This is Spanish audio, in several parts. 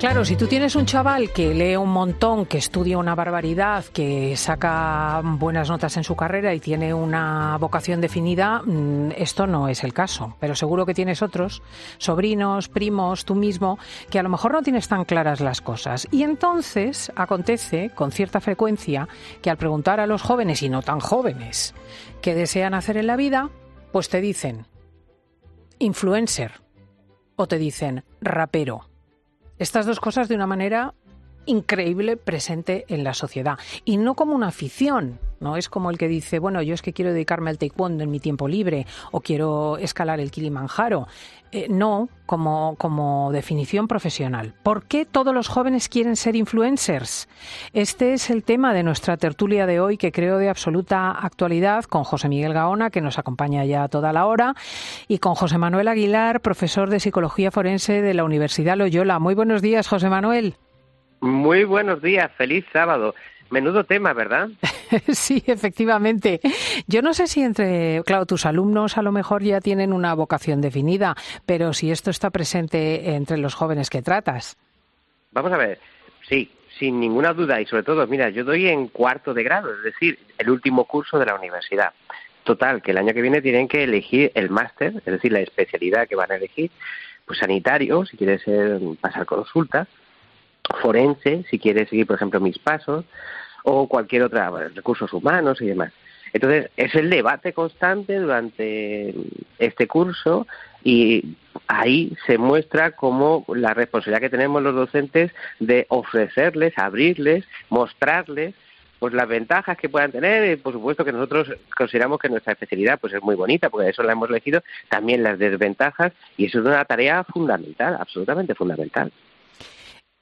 Claro, si tú tienes un chaval que lee un montón, que estudia una barbaridad, que saca buenas notas en su carrera y tiene una vocación definida, mm, esto no es el caso. Pero seguro que tienes otros, sobrinos, primos, tú mismo, que a lo mejor no tienes tan claras las cosas. Y entonces acontece con cierta frecuencia que al preguntar a los jóvenes y no tan jóvenes qué desean hacer en la vida, pues te dicen influencer o te dicen rapero estas dos cosas de una manera increíble presente en la sociedad y no como una afición, no es como el que dice, bueno, yo es que quiero dedicarme al taekwondo en mi tiempo libre o quiero escalar el Kilimanjaro. Eh, no, como, como definición profesional. ¿Por qué todos los jóvenes quieren ser influencers? Este es el tema de nuestra tertulia de hoy, que creo de absoluta actualidad, con José Miguel Gaona, que nos acompaña ya toda la hora, y con José Manuel Aguilar, profesor de Psicología Forense de la Universidad Loyola. Muy buenos días, José Manuel. Muy buenos días, feliz sábado. Menudo tema, ¿verdad? sí, efectivamente. Yo no sé si entre, claro, tus alumnos a lo mejor ya tienen una vocación definida, pero si esto está presente entre los jóvenes que tratas. Vamos a ver, sí, sin ninguna duda y sobre todo, mira, yo doy en cuarto de grado, es decir, el último curso de la universidad. Total, que el año que viene tienen que elegir el máster, es decir, la especialidad que van a elegir, pues sanitario, si quieres pasar consulta, forense, si quieres seguir, por ejemplo, mis pasos, o cualquier otra, recursos humanos y demás. Entonces, es el debate constante durante este curso y ahí se muestra como la responsabilidad que tenemos los docentes de ofrecerles, abrirles, mostrarles pues las ventajas que puedan tener, por supuesto que nosotros consideramos que nuestra especialidad pues es muy bonita, porque eso la hemos elegido, también las desventajas, y eso es una tarea fundamental, absolutamente fundamental.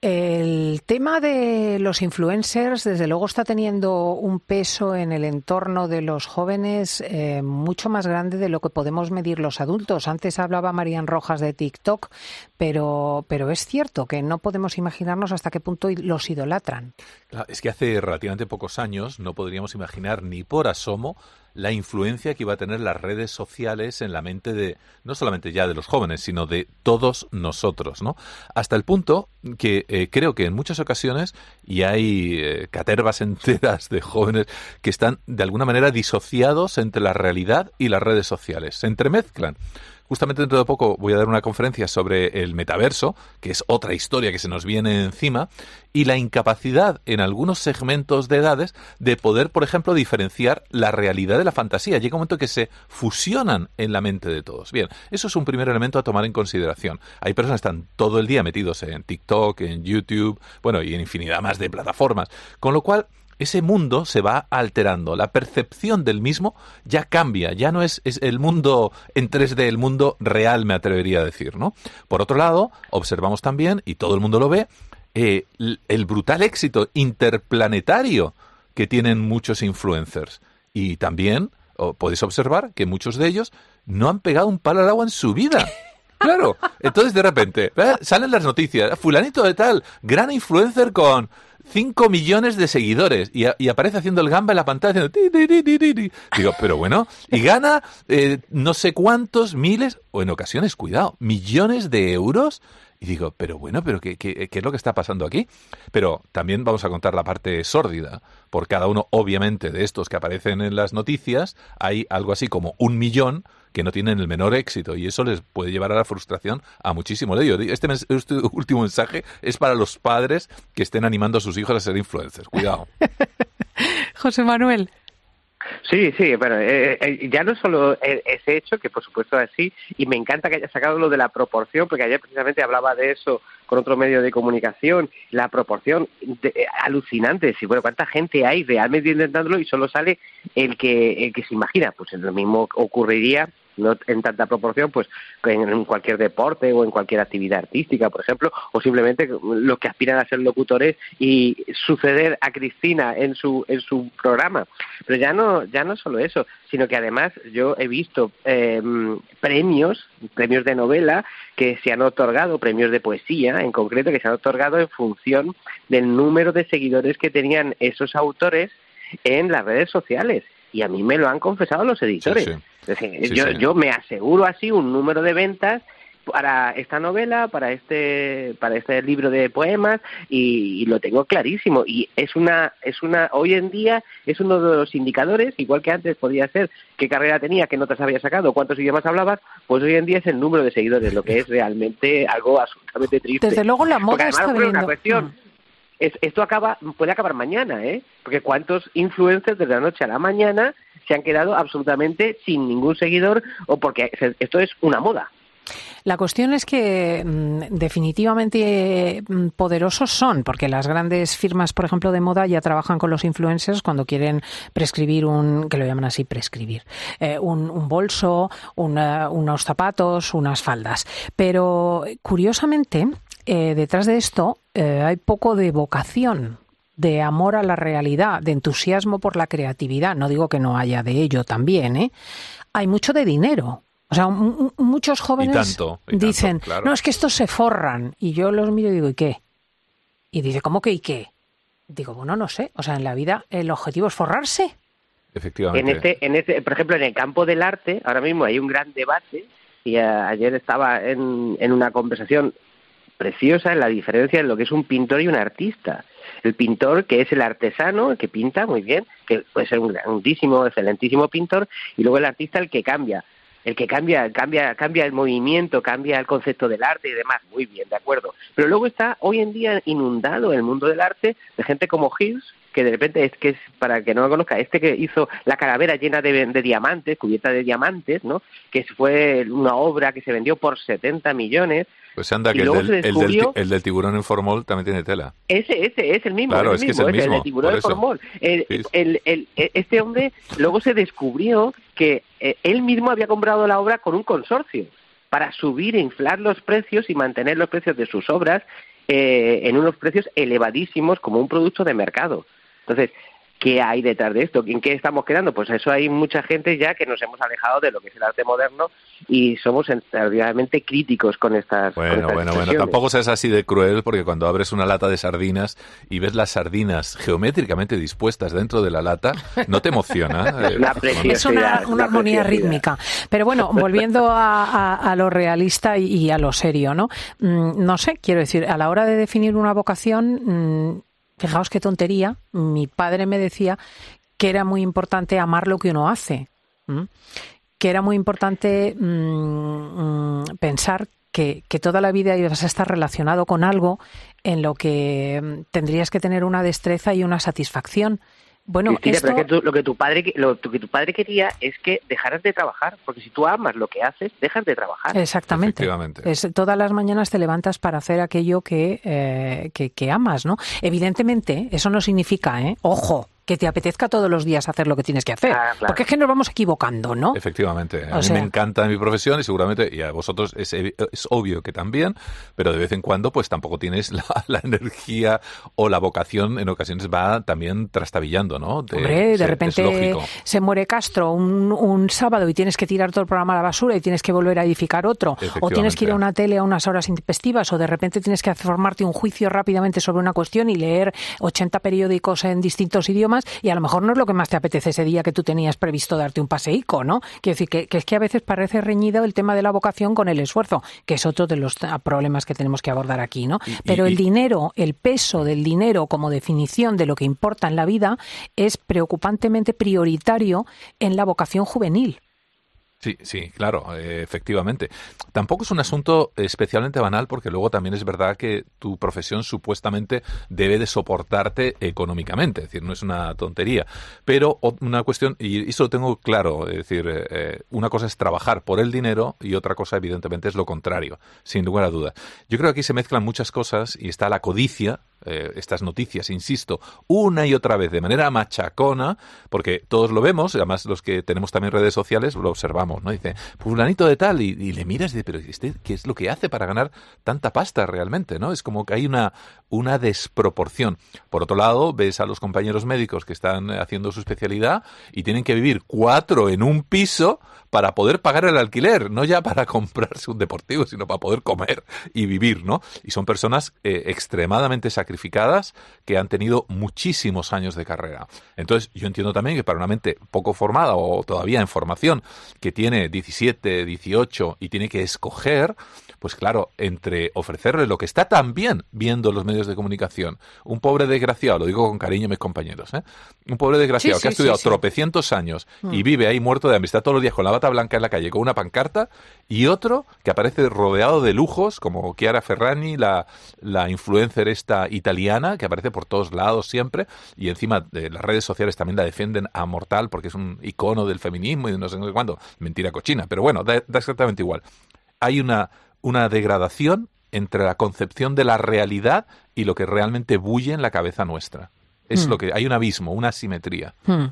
El tema de los influencers, desde luego, está teniendo un peso en el entorno de los jóvenes eh, mucho más grande de lo que podemos medir los adultos. Antes hablaba Marían Rojas de TikTok, pero, pero es cierto que no podemos imaginarnos hasta qué punto los idolatran. Es que hace relativamente pocos años no podríamos imaginar ni por asomo la influencia que iba a tener las redes sociales en la mente de no solamente ya de los jóvenes, sino de todos nosotros, ¿no? Hasta el punto que eh, creo que en muchas ocasiones y hay eh, catervas enteras de jóvenes que están de alguna manera disociados entre la realidad y las redes sociales, se entremezclan. Justamente dentro de poco voy a dar una conferencia sobre el metaverso, que es otra historia que se nos viene encima, y la incapacidad en algunos segmentos de edades de poder, por ejemplo, diferenciar la realidad de la fantasía. Llega un momento que se fusionan en la mente de todos. Bien, eso es un primer elemento a tomar en consideración. Hay personas que están todo el día metidos en TikTok, en YouTube, bueno, y en infinidad más de plataformas. Con lo cual, ese mundo se va alterando. La percepción del mismo ya cambia, ya no es, el mundo en 3D, el mundo real, me atrevería a decir, ¿no? Por otro lado, observamos también, y todo el mundo lo ve, eh, el brutal éxito interplanetario que tienen muchos influencers. Y también podéis observar que muchos de ellos no han pegado un palo al agua en su vida. Claro, entonces de repente ¿eh? salen las noticias, fulanito de tal, gran influencer con 5 millones de seguidores y, aparece haciendo el gamba en la pantalla haciendo Digo, pero bueno, y gana eh, no sé cuántos miles, o en ocasiones, cuidado, millones de euros. Y digo, pero bueno, pero ¿qué, qué, qué es lo que está pasando aquí? Pero también vamos a contar la parte sórdida. Por cada uno, obviamente, de estos que aparecen en las noticias, hay algo así como un millón que no tienen el menor éxito y eso les puede llevar a la frustración a muchísimo de ellos. Este, este último mensaje es para los padres que estén animando a sus hijos a ser influencers. Cuidado. José Manuel. Sí, sí, bueno, eh, eh, ya no solo ese hecho, que por supuesto es así, y me encanta que haya sacado lo de la proporción, porque ayer precisamente hablaba de eso con otro medio de comunicación, la proporción eh, alucinante, si bueno, cuánta gente hay realmente intentándolo y solo sale el que, el que se imagina, pues lo mismo ocurriría no en tanta proporción, pues en cualquier deporte o en cualquier actividad artística, por ejemplo, o simplemente los que aspiran a ser locutores y suceder a Cristina en su en su programa. Pero ya no ya no solo eso, sino que además yo he visto eh, premios, premios de novela que se han otorgado, premios de poesía en concreto, que se han otorgado en función del número de seguidores que tenían esos autores en las redes sociales. Y a mí me lo han confesado los editores. Yo, yo me aseguro así un número de ventas para esta novela, para este, para este libro de poemas y, lo tengo clarísimo. Y es una, es una, hoy en día es uno de los indicadores, igual que antes podía ser qué carrera tenía, qué notas había sacado, cuántos idiomas hablabas, pues hoy en día es el número de seguidores, lo que es realmente algo absolutamente triste. Desde luego la moda está una cuestión. Mm. esto acaba, puede acabar mañana, ¿eh? Porque cuántos influencers desde la noche a la mañana se han quedado absolutamente sin ningún seguidor o porque esto es una moda. La cuestión es que mm, definitivamente mm, poderosos son, porque las grandes firmas, por ejemplo, de moda ya trabajan con los influencers cuando quieren prescribir un, que lo llaman así, prescribir, eh, un, bolso, unos zapatos, unas faldas. Pero curiosamente, eh, detrás de esto eh, hay poco de vocación de amor a la realidad, de entusiasmo por la creatividad. No digo que no haya de ello también, ¿eh? Hay mucho de dinero. O sea, muchos jóvenes dicen, no, es que estos se forran. Y yo los miro y digo, ¿y qué? Y dice, ¿cómo que y qué? Digo, bueno, no sé. O sea, en la vida el objetivo es forrarse. Efectivamente. En este, en este, por ejemplo, en el campo del arte, ahora mismo hay un gran debate. Y ayer estaba en, en una conversación preciosa en la diferencia en lo que es un pintor y un artista. El pintor, que es el artesano, el que pinta muy bien, que puede ser un grandísimo, excelentísimo pintor, y luego el artista, el que cambia el que cambia, cambia, cambia el movimiento, cambia el concepto del arte y demás, muy bien, de acuerdo. Pero luego está hoy en día inundado el mundo del arte de gente como Hills, que de repente es que es, para que no lo conozca, este que hizo la calavera llena de, diamantes, cubierta de diamantes, ¿no? Que fue una obra que se vendió por 70 millones. Pues anda, que el del, el, del, tiburón en formol también tiene tela. Ese, ese, es el mismo. Claro, es, el, mismo, es el, tiburón en formol. este hombre luego se descubrió que eh, él mismo había comprado la obra con un consorcio para subir e inflar los precios y mantener los precios de sus obras eh, en unos precios elevadísimos como un producto de mercado. Entonces, ¿qué hay detrás de esto? ¿En qué estamos quedando? Pues eso hay mucha gente ya que nos hemos alejado de lo que es el arte moderno y somos extraordinariamente críticos con estas Bueno, bueno, bueno, tampoco seas así de cruel porque cuando abres una lata de sardinas y ves las sardinas geométricamente dispuestas dentro de la lata, ¿no te emociona? es una, armonía rítmica. Pero bueno, volviendo a, lo realista y, a lo serio, ¿no? Mm, no sé, quiero decir, a la hora de definir una vocación... Mm, Fijaos qué tontería. Mi padre me decía que era muy importante amar lo que uno hace. Que era muy importante mm, mm, pensar que, toda la vida ibas a estar relacionado con algo en lo que mm, tendrías que tener una destreza y una satisfacción. Bueno, pero lo que tu padre lo que tu padre quería es que dejaras de trabajar, porque si tú amas lo que haces, dejas de trabajar. Exactamente. Es, todas las mañanas te levantas para hacer aquello que, eh, que, que amas, ¿no? Evidentemente, eso no significa, ¿eh? Ojo, que te apetezca todos los días hacer lo que tienes que hacer. Ah, Porque es que nos vamos equivocando, ¿no? Efectivamente. A mí me encanta mi profesión y seguramente, y a vosotros es, obvio que también, pero de vez en cuando pues tampoco tienes la, energía o la vocación, en ocasiones va también trastabillando, ¿no? De, Hombre, de repente se muere Castro un, sábado y tienes que tirar todo el programa a la basura y tienes que volver a edificar otro. O tienes que ir a una tele a unas horas intempestivas o de repente tienes que formarte un juicio rápidamente sobre una cuestión y leer 80 periódicos en distintos idiomas y a lo mejor no es lo que más te apetece ese día que tú tenías previsto darte un paseico, ¿no? Quiero decir que, es que a veces parece reñido el tema de la vocación con el esfuerzo, que es otro de los problemas que tenemos que abordar aquí, ¿no? Pero el dinero, el peso del dinero como definición de lo que importa en la vida es preocupantemente prioritario en la vocación juvenil. Sí, sí, claro, eh, efectivamente. Tampoco es un asunto especialmente banal porque luego también es verdad que tu profesión supuestamente debe de soportarte económicamente, es decir, no es una tontería. Pero una cuestión, y eso lo tengo claro, es decir, eh, eh, una cosa es trabajar por el dinero y otra cosa evidentemente es lo contrario, sin lugar a duda. Yo creo que aquí se mezclan muchas cosas y está la codicia, eh, estas noticias, insisto, una y otra vez de manera machacona, porque todos lo vemos, además los que tenemos también redes sociales lo observamos, ¿no? Dice, fulanito de tal, y, le miras y dices, pero ¿qué es lo que hace para ganar tanta pasta realmente, ¿no? Es como que hay una, una desproporción. Por otro lado, ves a los compañeros médicos que están haciendo su especialidad y tienen que vivir cuatro en un piso para poder pagar el alquiler, no ya para comprarse un deportivo, sino para poder comer y vivir, ¿no? Y son personas eh, extremadamente sacrificadas que han tenido muchísimos años de carrera. Entonces, yo entiendo también que para una mente poco formada o todavía en formación, que tiene 17, 18 y tiene que escoger, pues claro, entre ofrecerle lo que está tan bien viendo los medios de comunicación, un pobre desgraciado, lo digo con cariño a mis compañeros, ¿eh? un pobre desgraciado que ha estudiado tropecientos años y mm. vive ahí muerto de amistad todos los días con la bata blanca en la calle, con una pancarta, y otro que aparece rodeado de lujos, como Chiara Ferrani, la, la influencer esta italiana, que aparece por todos lados siempre, y encima de las redes sociales también la defienden a mortal porque es un icono del feminismo y de no sé cuándo. Mentira cochina, pero bueno, da exactamente igual. Hay una una degradación entre la concepción de la realidad y lo que realmente bulle en la cabeza nuestra. Es hmm. lo que hay un abismo, una asimetría. Hmm.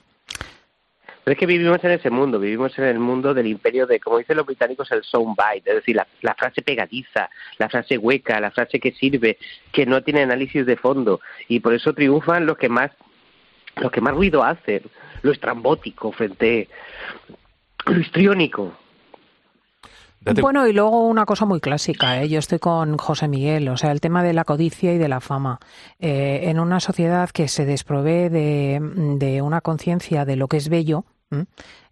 Pero es que vivimos en ese mundo, vivimos en el mundo del imperio de, como dicen los británicos, el soundbite, es decir, la, la, frase pegadiza, la frase hueca, la frase que sirve, que no tiene análisis de fondo, y por eso triunfan los que más, los que más ruido hacen, lo estrambótico frente lo histriónico. Bueno, y luego una cosa muy clásica, ¿eh? yo estoy con José Miguel, o sea, el tema de la codicia y de la fama. Eh, en una sociedad que se desprovee de, una conciencia de lo que es bello,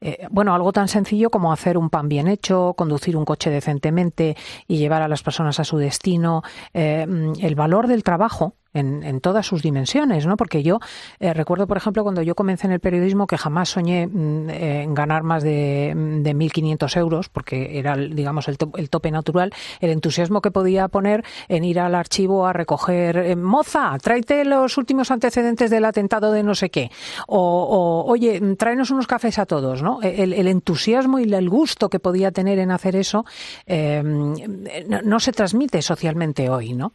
eh, bueno, algo tan sencillo como hacer un pan bien hecho, conducir un coche decentemente y llevar a las personas a su destino, eh, el valor del trabajo en, todas sus dimensiones, ¿no? Porque yo eh, recuerdo, por ejemplo, cuando yo comencé en el periodismo que jamás soñé mm, en ganar más de, de 1.500 euros, porque era, digamos, el, el, tope natural, el entusiasmo que podía poner en ir al archivo a recoger, moza, tráete los últimos antecedentes del atentado de no sé qué, o, o oye, tráenos unos cafés a todos, ¿no? El, entusiasmo y el gusto que podía tener en hacer eso em, no, se transmite socialmente hoy, ¿no?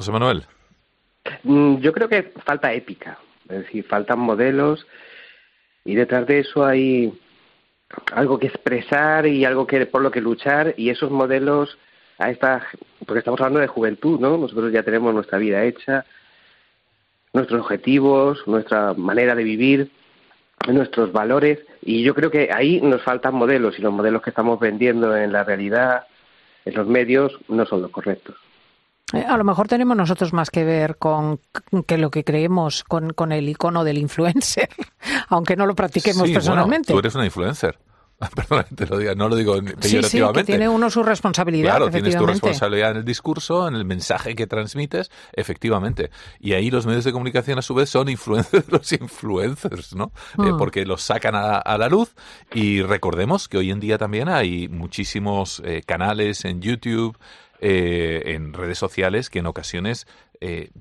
José Manuel. Mm, yo creo que falta épica, es decir, faltan modelos y detrás de eso hay algo que expresar y algo que por lo que luchar y esos modelos a esta porque estamos hablando de juventud, ¿no? Nosotros ya tenemos nuestra vida hecha, nuestros objetivos, nuestra manera de vivir nuestros valores y yo creo que ahí nos faltan modelos y los modelos que estamos vendiendo en la realidad, en los medios, no son los correctos. Eh, a lo mejor tenemos nosotros más que ver con que lo que creemos con, con el icono del influencer, aunque no lo practiquemos personalmente. tú eres una influencer. Perdón, te lo digo, no lo digo peyorativamente. Sí, sí, que tiene uno su responsabilidad. Claro, tienes tu responsabilidad en el discurso, en el mensaje que transmites, efectivamente. Y ahí los medios de comunicación, a su vez, son influencers de los influencers, ¿no? Eh, mm. porque los sacan a, la luz. Y recordemos que hoy en día también hay muchísimos eh, canales en YouTube, eh, en redes sociales, que en ocasiones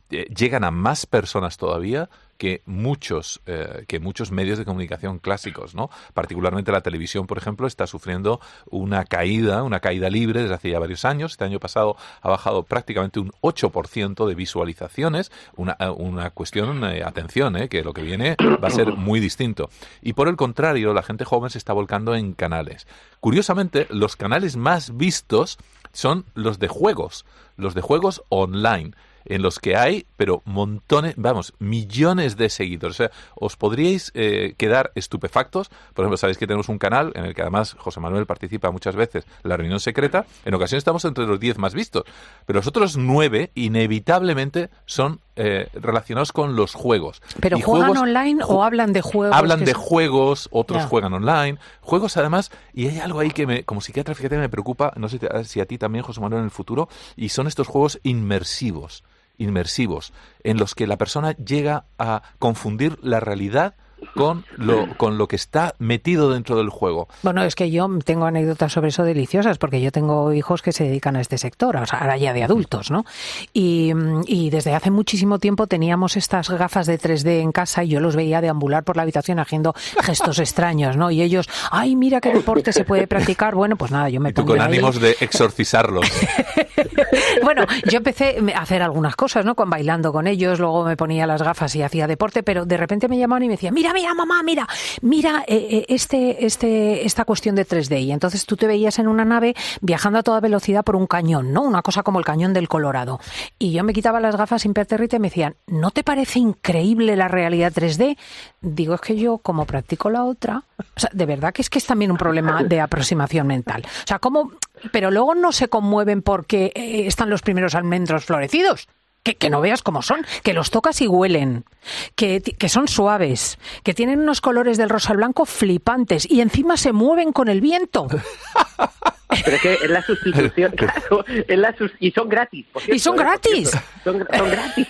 llegan a más personas todavía que muchos, eh, que muchos medios de comunicación clásicos, ¿no? Particularmente la televisión, por ejemplo, está sufriendo una caída, una caída libre desde hace ya varios años. Este año pasado ha bajado prácticamente un 8% de visualizaciones. Una, eh, una cuestión, eh, atención, eh, que lo que viene va a ser muy distinto. Y por el contrario, la gente joven se está volcando en canales. Curiosamente, los canales más vistos son los de juegos, los de juegos online en los que hay, pero montones, vamos, millones de seguidores. O sea, os podríais eh, quedar estupefactos. Por ejemplo, sabéis que tenemos un canal en el que además José Manuel participa muchas veces, la reunión secreta. En ocasiones estamos entre los 10 más vistos, pero los otros 9 inevitablemente son eh, relacionados con los juegos. ¿Pero juegan online o hablan de juegos? Hablan de juegos, otros juegan online. Juegos además, y hay algo ahí que me, como psiquiatra, fíjate, me preocupa, no sé si a ti también, José Manuel, en el futuro, y son estos juegos inmersivos inmersivos, en los que la persona llega a confundir la realidad con lo, con lo que está metido dentro del juego. Bueno, es que yo tengo anécdotas sobre eso deliciosas, porque yo tengo hijos que se dedican a este sector, o sea, ahora ya de adultos, ¿no? Y, y desde hace muchísimo tiempo teníamos estas gafas de 3D en casa y yo los veía deambular por la habitación haciendo gestos extraños, ¿no? Y ellos, ay, mira qué deporte se puede practicar. Bueno, pues nada, yo me y tú con ánimos de exorcizarlos. bueno, yo empecé a hacer algunas cosas, ¿no? Con bailando con ellos, luego me ponía las gafas y hacía deporte, pero de repente me llamaban y me decían, mira, mira, mamá, mira, mira eh, eh, este, este, esta cuestión de 3D. Y entonces tú te veías en una nave viajando a toda velocidad por un cañón, ¿no? Una cosa como el cañón del Colorado. Y yo me quitaba las gafas impertérrite y me decían, ¿no te parece increíble la realidad 3D? Digo, es que yo como practico la otra, o sea, de verdad que es que es también un problema de aproximación mental. O sea, ¿cómo? Pero luego no se conmueven porque eh, están los primeros almendros florecidos. Que, que, no veas cómo son, que los tocas y huelen, que, que, son suaves, que tienen unos colores del rosa al blanco flipantes y encima se mueven con el viento. Pero es que es la sustitución, claro, es la sus y son gratis. Cierto, y son ¿eh? gratis. Son, son, gratis.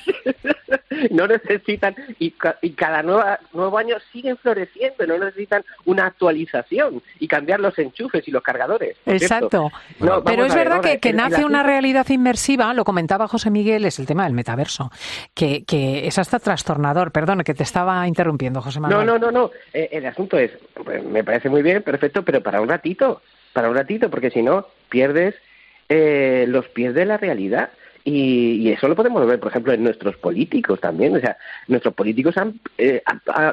no necesitan, y, y cada nueva, nuevo año siguen floreciendo, no necesitan una actualización y cambiar los enchufes y los cargadores. Exacto. No, Pero es verdad que, que nace una realidad inmersiva, lo comentaba José Miguel, es el tema del metaverso, que, que es hasta trastornador. Perdón, que te estaba interrumpiendo, José Manuel. No, no, no, no. Eh, el asunto es, pues, me parece muy bien, perfecto, pero para un ratito para un ratito, porque si no, pierdes eh, los pies de la realidad. Y, y, eso lo podemos ver, por ejemplo, en nuestros políticos también. O sea, nuestros políticos han, eh,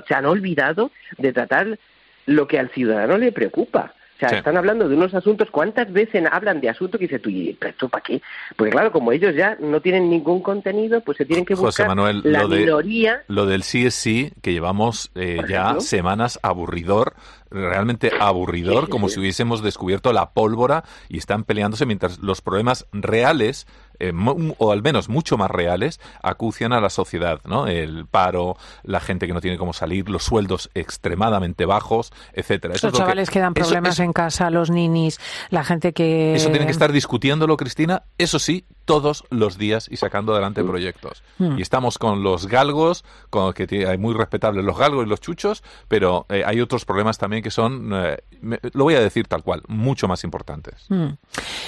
se han olvidado de tratar lo que al ciudadano le preocupa. O sea, sí. están hablando de unos asuntos. ¿Cuántas veces hablan de asuntos que dices tú, ¿y esto para qué? Porque claro, como ellos ya no tienen ningún contenido, pues se tienen que buscar José Manuel, la lo de, minoría. Lo del sí es sí, que llevamos eh, ya semanas aburridor realmente aburridor, sí, como sí. si hubiésemos descubierto la pólvora y están peleándose mientras los problemas reales, eh, o al menos mucho más reales, acucian a la sociedad, ¿no? El paro, la gente que no tiene cómo salir, los sueldos extremadamente bajos, etcétera. Eso los chavales que, que, dan problemas eso, en casa, los ninis, la gente que... Eso tienen que estar discutiéndolo, Cristina, eso sí, todos los días y sacando adelante mm. proyectos. Mm. Y estamos con los galgos, con que hay muy respetables los galgos y los chuchos, pero eh, hay otros problemas también que son, eh, me, lo voy a decir tal cual, mucho más importantes. Mm.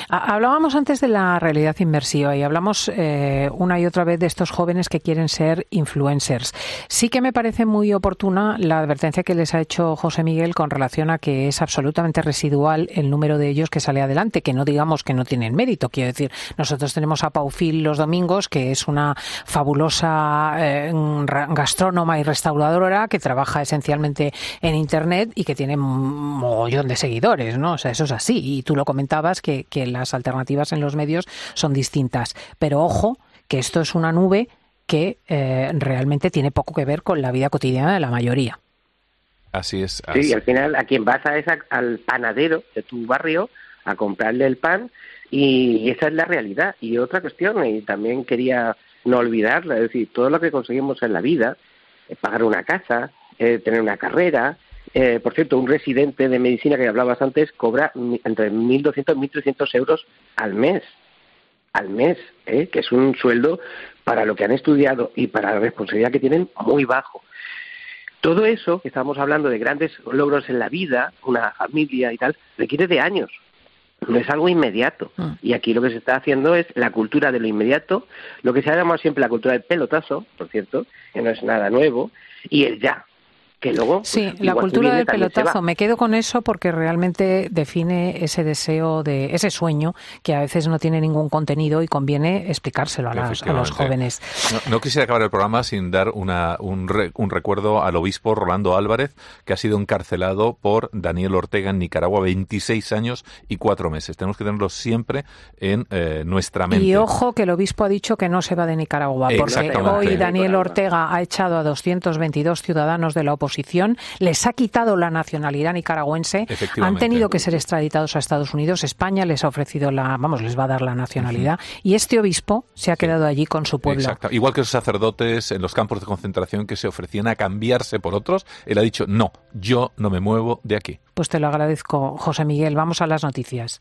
Hablábamos antes de la realidad inmersiva y hablamos eh, una y otra vez de estos jóvenes que quieren ser influencers. Sí que me parece muy oportuna la advertencia que les ha hecho José Miguel con relación a que es absolutamente residual el número de ellos que sale adelante, que no digamos que no tienen mérito. Quiero decir, nosotros tenemos a Paufil los domingos, que es una fabulosa eh, gastrónoma y restauradora que trabaja esencialmente en Internet y que tiene un mogollón de seguidores, ¿no? O sea, eso es así. Y tú lo comentabas que, que las alternativas en los medios son distintas. Pero ojo, que esto es una nube que eh, realmente tiene poco que ver con la vida cotidiana de la mayoría. Así es. Así. Sí, y al final a quien vas a es a, al panadero de tu barrio a comprarle el pan y esa es la realidad. Y otra cuestión, y también quería no olvidarla, es decir, todo lo que conseguimos en la vida, eh, pagar una casa, eh, tener una carrera, eh, por cierto, un residente de medicina que hablabas antes cobra entre 1.200 y 1.300 euros al mes, al mes, ¿eh? que es un sueldo para lo que han estudiado y para la responsabilidad que tienen muy bajo. Todo eso, que estamos hablando de grandes logros en la vida, una familia y tal, requiere de años, no es algo inmediato. Mm. Y aquí lo que se está haciendo es la cultura de lo inmediato, lo que se ha llamado siempre la cultura del pelotazo, por cierto, que no es nada nuevo, y el ya. Que luego, sí, pues, la cultura del pelotazo. Me quedo con eso porque realmente define ese deseo de ese sueño que a veces no tiene ningún contenido y conviene explicárselo a, las, a los jóvenes. No, no, quisiera acabar el programa sin dar una, un, re, un, recuerdo al obispo Rolando Álvarez, que ha sido encarcelado por Daniel Ortega en Nicaragua 26 años y cuatro meses. Tenemos que tenerlo siempre en eh, nuestra mente. Y ojo que el obispo ha dicho que no se va de Nicaragua, porque hoy Daniel Ortega ha echado a 222 ciudadanos de la oposición oposición, les ha quitado la nacionalidad nicaragüense, han tenido que ser extraditados a Estados Unidos, España les ha ofrecido la, vamos, les va a dar la nacionalidad, uh -huh. y este obispo se ha quedado allí con su pueblo. Exacto. Igual que los sacerdotes en los campos de concentración que se ofrecían a cambiarse por otros, él ha dicho, no, yo no me muevo de aquí. Pues te lo agradezco, José Miguel. Vamos a las noticias.